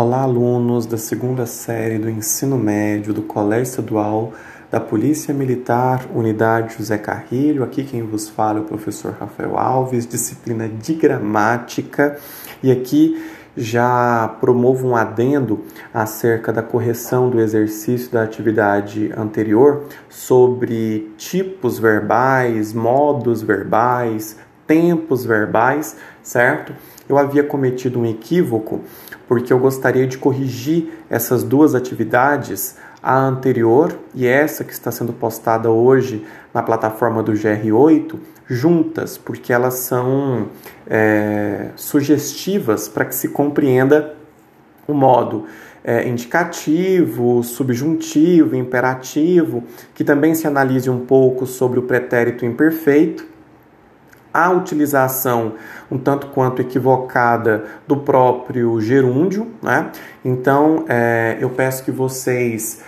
Olá, alunos da segunda série do ensino médio do Colégio Estadual da Polícia Militar, Unidade José Carrilho. Aqui quem vos fala é o professor Rafael Alves, disciplina de gramática. E aqui já promovo um adendo acerca da correção do exercício da atividade anterior sobre tipos verbais, modos verbais, tempos verbais, certo? Eu havia cometido um equívoco porque eu gostaria de corrigir essas duas atividades, a anterior e essa que está sendo postada hoje na plataforma do GR8, juntas, porque elas são é, sugestivas para que se compreenda o modo é, indicativo, subjuntivo, imperativo, que também se analise um pouco sobre o pretérito imperfeito a utilização um tanto quanto equivocada do próprio gerúndio, né? Então é, eu peço que vocês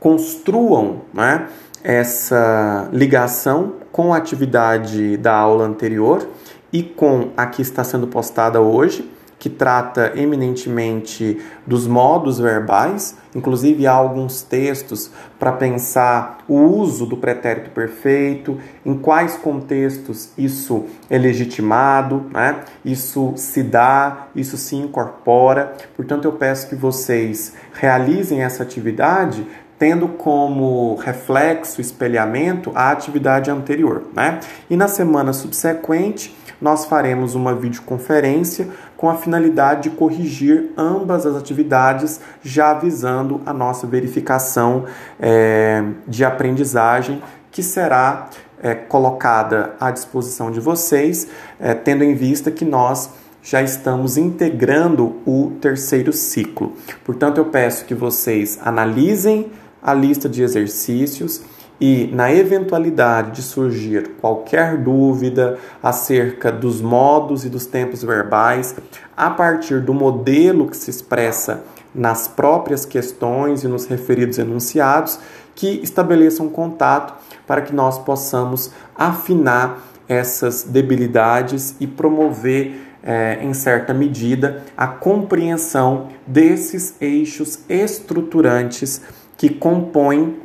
construam né, essa ligação com a atividade da aula anterior e com a que está sendo postada hoje que trata eminentemente dos modos verbais, inclusive há alguns textos para pensar o uso do pretérito perfeito, em quais contextos isso é legitimado, né? isso se dá, isso se incorpora. Portanto, eu peço que vocês realizem essa atividade tendo como reflexo, espelhamento, a atividade anterior. Né? E na semana subsequente, nós faremos uma videoconferência com a finalidade de corrigir ambas as atividades, já visando a nossa verificação é, de aprendizagem, que será é, colocada à disposição de vocês, é, tendo em vista que nós já estamos integrando o terceiro ciclo. Portanto, eu peço que vocês analisem a lista de exercícios e, na eventualidade de surgir qualquer dúvida acerca dos modos e dos tempos verbais, a partir do modelo que se expressa nas próprias questões e nos referidos enunciados, que estabeleçam contato para que nós possamos afinar essas debilidades e promover, é, em certa medida, a compreensão desses eixos estruturantes que compõem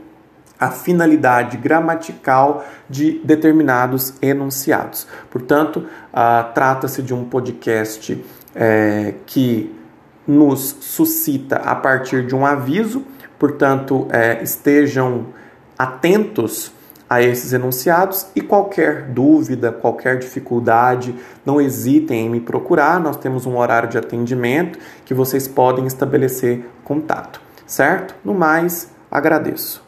a finalidade gramatical de determinados enunciados. Portanto, uh, trata-se de um podcast é, que nos suscita a partir de um aviso, portanto, é, estejam atentos a esses enunciados e qualquer dúvida, qualquer dificuldade, não hesitem em me procurar. Nós temos um horário de atendimento que vocês podem estabelecer contato, certo? No mais, agradeço.